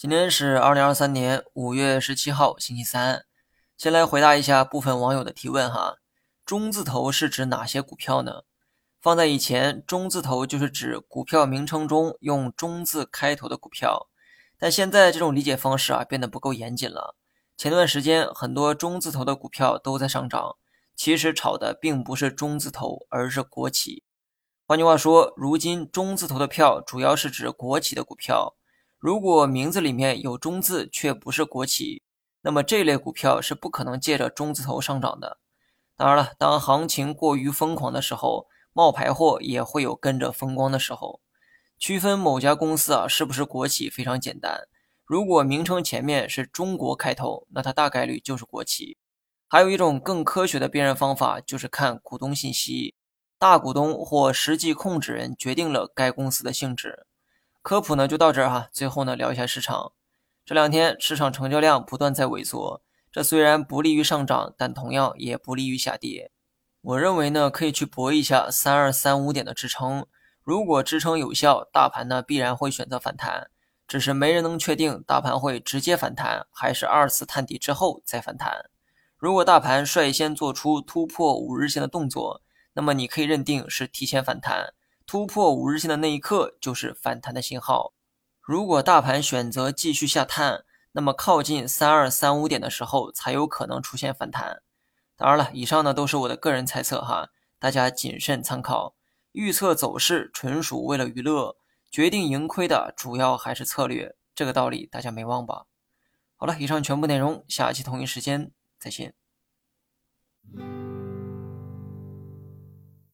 今天是二零二三年五月十七号，星期三。先来回答一下部分网友的提问哈。中字头是指哪些股票呢？放在以前，中字头就是指股票名称中用中字开头的股票。但现在这种理解方式啊变得不够严谨了。前段时间很多中字头的股票都在上涨，其实炒的并不是中字头，而是国企。换句话说，如今中字头的票主要是指国企的股票。如果名字里面有中字却不是国企，那么这类股票是不可能借着中字头上涨的。当然了，当行情过于疯狂的时候，冒牌货也会有跟着风光的时候。区分某家公司啊是不是国企非常简单，如果名称前面是中国开头，那它大概率就是国企。还有一种更科学的辨认方法，就是看股东信息，大股东或实际控制人决定了该公司的性质。科普呢就到这儿哈，最后呢聊一下市场。这两天市场成交量不断在萎缩，这虽然不利于上涨，但同样也不利于下跌。我认为呢可以去搏一下三二三五点的支撑，如果支撑有效，大盘呢必然会选择反弹，只是没人能确定大盘会直接反弹，还是二次探底之后再反弹。如果大盘率先做出突破五日线的动作，那么你可以认定是提前反弹。突破五日线的那一刻就是反弹的信号。如果大盘选择继续下探，那么靠近三二三五点的时候才有可能出现反弹。当然了，以上呢都是我的个人猜测哈，大家谨慎参考。预测走势纯属为了娱乐，决定盈亏的主要还是策略，这个道理大家没忘吧？好了，以上全部内容，下期同一时间再见。